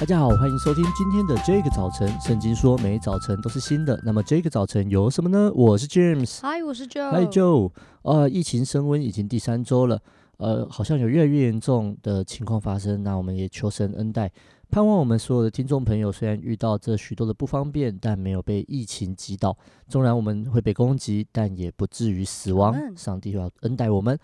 大家好，欢迎收听今天的这个早晨。圣经说，每早晨都是新的。那么这个早晨有什么呢？我是 James，嗨，我是 Joe，嗨 Joe。呃，疫情升温已经第三周了，呃，好像有越来越严重的情况发生。那我们也求神恩待，盼望我们所有的听众朋友，虽然遇到这许多的不方便，但没有被疫情击倒。纵然我们会被攻击，但也不至于死亡。上帝要恩待我们。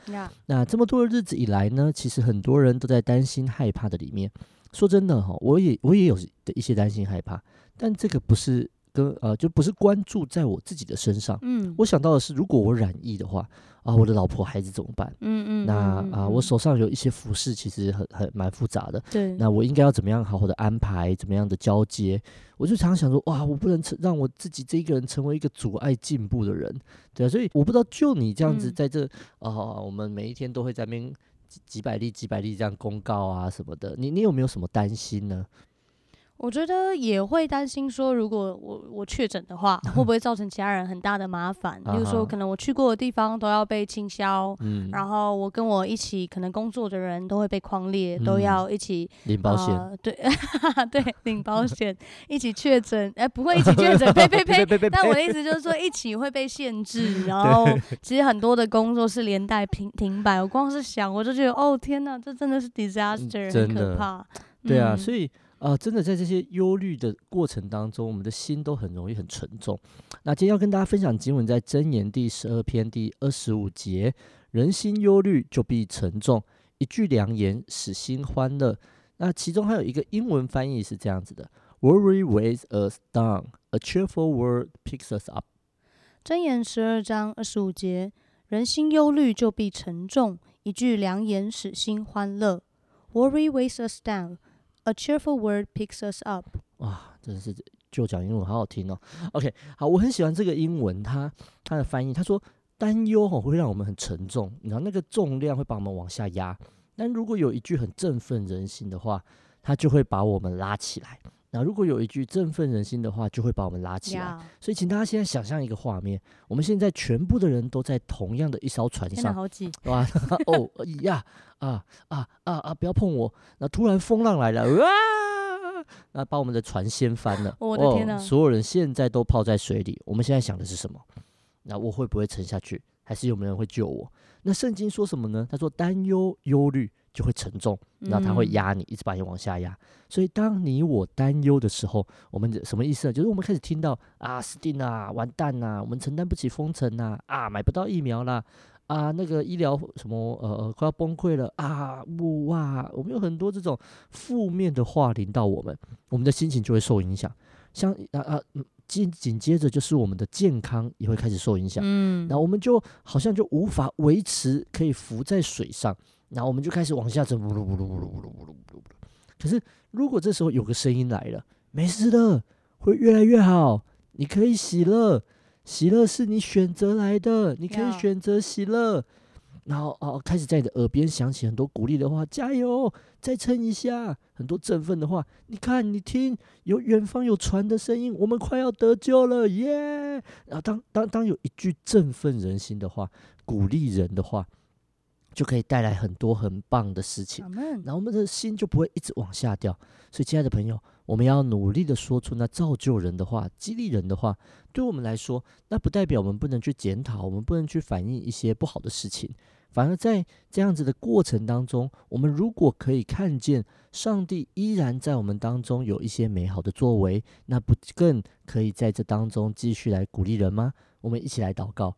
那这么多的日子以来呢，其实很多人都在担心、害怕的里面。说真的哈，我也我也有的一些担心害怕，但这个不是跟呃就不是关注在我自己的身上。嗯，我想到的是，如果我染疫的话啊，我的老婆孩子怎么办？嗯嗯，那啊，我手上有一些服饰，其实很很蛮复杂的。对，那我应该要怎么样好好的安排？怎么样的交接？我就常常想说，哇，我不能成让我自己这一个人成为一个阻碍进步的人。对啊，所以我不知道就你这样子在这啊、嗯呃，我们每一天都会在那边。几百例、几百例这样公告啊什么的，你你有没有什么担心呢？我觉得也会担心说，如果我我确诊的话，会不 会造成其他人很大的麻烦？比如说，可能我去过的地方都要被清消，嗯，然后我跟我一起可能工作的人都会被框列，嗯、都要一起领保险、呃，对 对，领保险，一起确诊，哎、欸，不会一起确诊，呸呸 呸！但我的意思就是说，一起会被限制，然后其实很多的工作是连带停停摆。我光是想，我就觉得，哦天哪，这真的是 disaster，很可怕。对啊，所以。啊、呃，真的在这些忧虑的过程当中，我们的心都很容易很沉重。那今天要跟大家分享经文，在箴言第十二篇第二十五节：人心忧虑，就必沉重；一句良言，使心欢乐。那其中还有一个英文翻译是这样子的：Worry weighs us down; a cheerful word picks us up。箴言十二章二十五节：人心忧虑，就必沉重；一句良言，使心欢乐。Worry weighs us down。A cheerful word picks us up。哇，真的是就讲英文好好听哦。OK，好，我很喜欢这个英文，它它的翻译，他说担忧吼会让我们很沉重，然后那个重量会把我们往下压。但如果有一句很振奋人心的话，它就会把我们拉起来。那如果有一句振奋人心的话，就会把我们拉起来。所以，请大家现在想象一个画面：我们现在全部的人都在同样的一艘船上，好挤，哇！哦呀，啊啊啊啊！不要碰我！那突然风浪来了，哇！那把我们的船掀翻了。我的天哪！哦，所有人现在都泡在水里。我们现在想的是什么？那我会不会沉下去？还是有没有人会救我？那圣经说什么呢？他说：担忧、忧虑。就会沉重，然后他会压你，一直把你往下压。嗯、所以当你我担忧的时候，我们什么意思呢？就是我们开始听到啊，死定了，完蛋呐，我们承担不起封城呐，啊，买不到疫苗啦，啊，那个医疗什么呃呃快要崩溃了啊，哇，我们有很多这种负面的话临到我们，我们的心情就会受影响。像啊啊，紧紧接着就是我们的健康也会开始受影响。嗯，然后我们就好像就无法维持可以浮在水上。然后我们就开始往下走，呜噜呜噜呜噜呜噜呜噜呜噜。可是，如果这时候有个声音来了，没事的，会越来越好。你可以喜乐，喜乐是你选择来的，你可以选择喜乐。然后哦，开始在你的耳边响起很多鼓励的话，加油，再撑一下，很多振奋的话。你看，你听，有远方有船的声音，我们快要得救了，耶！然后当当当有一句振奋人心的话，鼓励人的话。就可以带来很多很棒的事情，然后我们的心就不会一直往下掉。所以，亲爱的朋友，我们要努力的说出那造就人的话、激励人的话。对我们来说，那不代表我们不能去检讨，我们不能去反映一些不好的事情。反而在这样子的过程当中，我们如果可以看见上帝依然在我们当中有一些美好的作为，那不更可以在这当中继续来鼓励人吗？我们一起来祷告。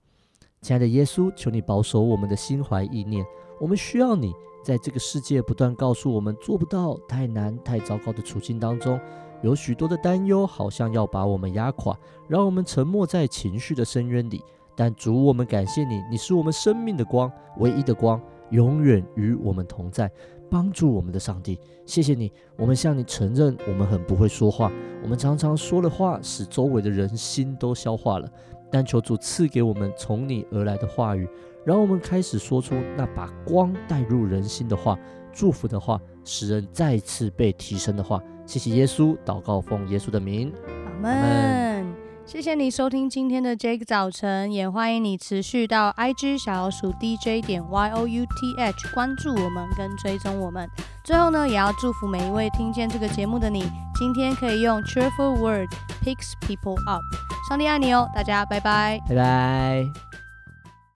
亲爱的耶稣，求你保守我们的心怀意念。我们需要你，在这个世界不断告诉我们做不到、太难、太糟糕的处境当中，有许多的担忧，好像要把我们压垮，让我们沉没在情绪的深渊里。但主，我们感谢你，你是我们生命的光，唯一的光，永远与我们同在，帮助我们的上帝。谢谢你，我们向你承认，我们很不会说话，我们常常说的话，使周围的人心都消化了。但求主赐给我们从你而来的话语，让我们开始说出那把光带入人心的话，祝福的话，使人再次被提升的话。谢谢耶稣，祷告奉耶稣的名，阿门。谢谢你收听今天的这个早晨，也欢迎你持续到 IG 小老鼠 DJ 点 YOUTH 关注我们跟追踪我们。最后呢，也要祝福每一位听见这个节目的你，今天可以用 cheerful word picks people up。上帝爱你哦大家拜拜。拜拜。